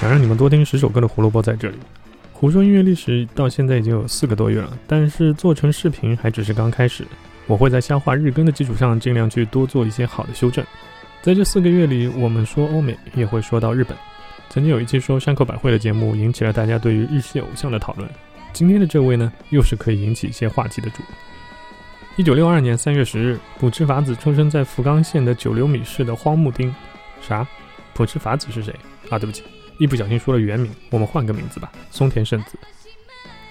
想让你们多听十首歌的胡萝卜在这里。胡说音乐历史到现在已经有四个多月了，但是做成视频还只是刚开始。我会在消化日更的基础上，尽量去多做一些好的修正。在这四个月里，我们说欧美，也会说到日本。曾经有一期说山口百惠的节目，引起了大家对于日系偶像的讨论。今天的这位呢，又是可以引起一些话题的主。一九六二年三月十日，浦池法子出生在福冈县的九流米市的荒木町。啥？浦池法子是谁啊？对不起，一不小心说了原名，我们换个名字吧，松田圣子。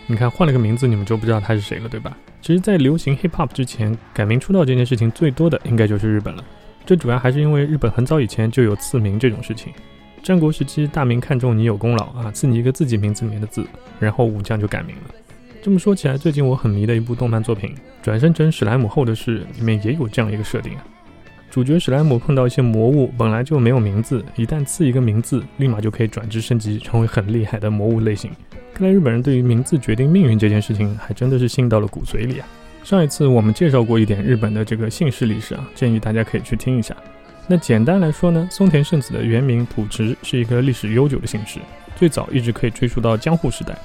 你看换了个名字，你们就不知道他是谁了，对吧？其实，在流行 hip hop 之前，改名出道这件事情最多的应该就是日本了。这主要还是因为日本很早以前就有赐名这种事情。战国时期，大明看中你有功劳啊，赐你一个自己名字里面的字，然后武将就改名了。这么说起来，最近我很迷的一部动漫作品《转生成史莱姆后的事》里面也有这样一个设定啊。主角史莱姆碰到一些魔物，本来就没有名字，一旦赐一个名字，立马就可以转职升级，成为很厉害的魔物类型。看来日本人对于名字决定命运这件事情，还真的是信到了骨髓里啊！上一次我们介绍过一点日本的这个姓氏历史啊，建议大家可以去听一下。那简单来说呢，松田圣子的原名浦池是一个历史悠久的姓氏，最早一直可以追溯到江户时代，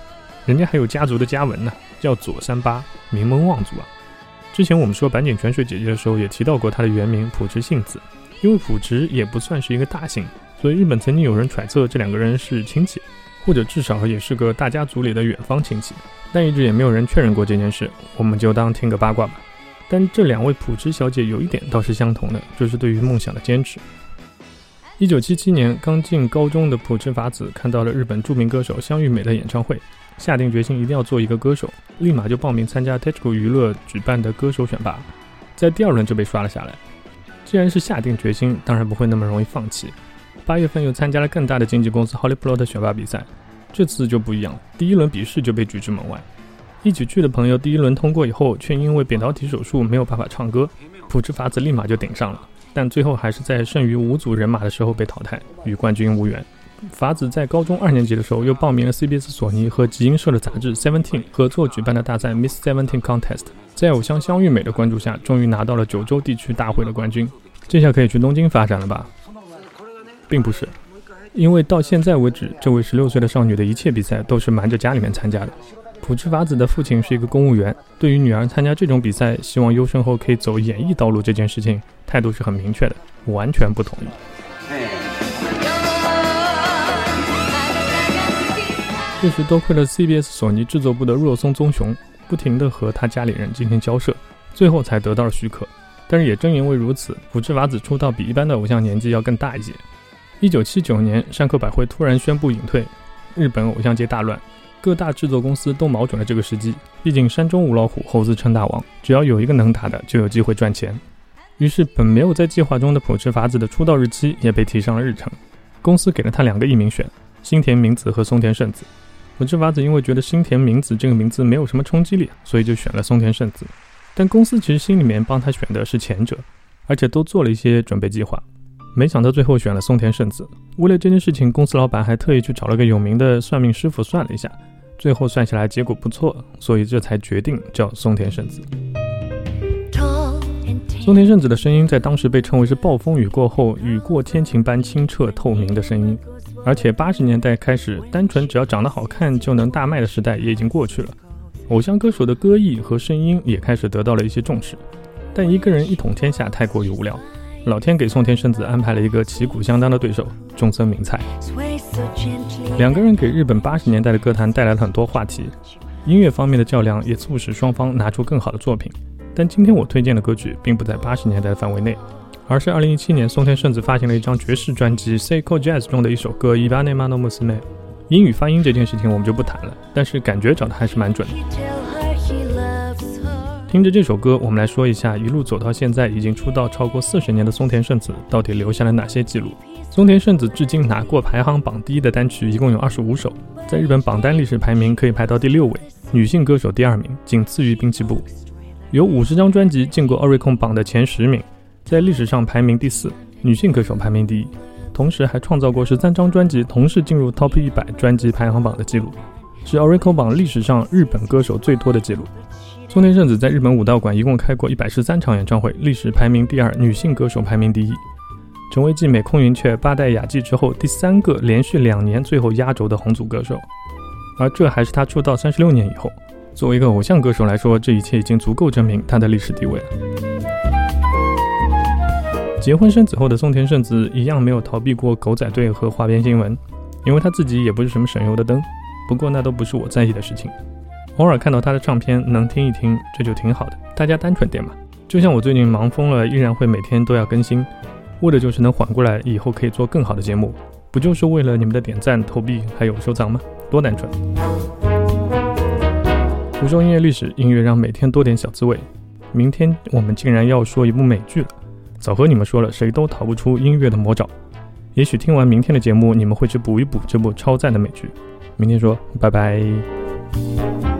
人家还有家族的家纹呢，叫左三八，名门望族啊。之前我们说板井泉水姐姐的时候，也提到过她的原名普池幸子，因为普池也不算是一个大姓，所以日本曾经有人揣测这两个人是亲戚。或者至少也是个大家族里的远方亲戚，但一直也没有人确认过这件事，我们就当听个八卦吧。但这两位普池小姐有一点倒是相同的，就是对于梦想的坚持。一九七七年，刚进高中的普智法子看到了日本著名歌手香玉美的演唱会，下定决心一定要做一个歌手，立马就报名参加 Techco 娱乐举办的歌手选拔，在第二轮就被刷了下来。既然是下定决心，当然不会那么容易放弃。八月份又参加了更大的经纪公司 Hollywood 的选拔比赛，这次就不一样了。第一轮笔试就被拒之门外，一起去的朋友第一轮通过以后，却因为扁桃体手术没有办法唱歌，朴智法子立马就顶上了，但最后还是在剩余五组人马的时候被淘汰，与冠军无缘。法子在高中二年级的时候又报名了 CBS 索尼和集英社的杂志 Seventeen 合作举办的大赛 Miss Seventeen Contest，在偶像香玉美的关注下，终于拿到了九州地区大会的冠军，这下可以去东京发展了吧？并不是，因为到现在为止，这位十六岁的少女的一切比赛都是瞒着家里面参加的。普智法子的父亲是一个公务员，对于女儿参加这种比赛，希望优胜后可以走演艺道路这件事情，态度是很明确的，完全不同意。这时多亏了 CBS 索尼制作部的若松宗雄，不停地和他家里人进行交涉，最后才得到了许可。但是也正因为如此，普智法子出道比一般的偶像年纪要更大一些。一九七九年，山口百惠突然宣布隐退，日本偶像界大乱，各大制作公司都瞄准了这个时机。毕竟山中无老虎，猴子称大王，只要有一个能打的，就有机会赚钱。于是，本没有在计划中的普智法子的出道日期也被提上了日程。公司给了他两个艺名选：新田明子和松田圣子。普智法子因为觉得新田明子这个名字没有什么冲击力，所以就选了松田圣子。但公司其实心里面帮他选的是前者，而且都做了一些准备计划。没想到最后选了松田圣子。为了这件事情，公司老板还特意去找了个有名的算命师傅算了一下，最后算下来结果不错，所以这才决定叫松田圣子。松田圣子的声音在当时被称为是暴风雨过后雨过天晴般清澈透明的声音，而且八十年代开始，单纯只要长得好看就能大卖的时代也已经过去了。偶像歌手的歌艺和声音也开始得到了一些重视，但一个人一统天下太过于无聊。老天给松田圣子安排了一个旗鼓相当的对手——中森明菜。两个人给日本八十年代的歌坛带来了很多话题，音乐方面的较量也促使双方拿出更好的作品。但今天我推荐的歌曲并不在八十年代的范围内，而是二零一七年松田圣子发行了一张爵士专辑《Seiko Jazz》中的一首歌《Ibane Mano Musume》。英语发音这件事情我们就不谈了，但是感觉找的还是蛮准的。听着这首歌，我们来说一下一路走到现在已经出道超过四十年的松田圣子到底留下了哪些记录。松田圣子至今拿过排行榜第一的单曲一共有二十五首，在日本榜单历史排名可以排到第六位，女性歌手第二名，仅次于滨崎步。有五十张专辑进过 Oricon 榜的前十名，在历史上排名第四，女性歌手排名第一。同时还创造过十三张专辑同时进入 Top 一百专辑排行榜的记录，是 Oracle 榜历史上日本歌手最多的记录。松田圣子在日本武道馆一共开过一百十三场演唱会，历史排名第二，女性歌手排名第一。成为继美空云雀、八代雅纪之后第三个连续两年最后压轴的红组歌手，而这还是他出道三十六年以后。作为一个偶像歌手来说，这一切已经足够证明他的历史地位了。结婚生子后的松田圣子一样没有逃避过狗仔队和花边新闻，因为他自己也不是什么省油的灯。不过那都不是我在意的事情，偶尔看到他的唱片能听一听，这就挺好的。大家单纯点嘛。就像我最近忙疯了，依然会每天都要更新。为的就是能缓过来，以后可以做更好的节目，不就是为了你们的点赞、投币还有收藏吗？多单纯！胡说音乐历史，音乐让每天多点小滋味。明天我们竟然要说一部美剧了，早和你们说了，谁都逃不出音乐的魔爪。也许听完明天的节目，你们会去补一补这部超赞的美剧。明天说，拜拜。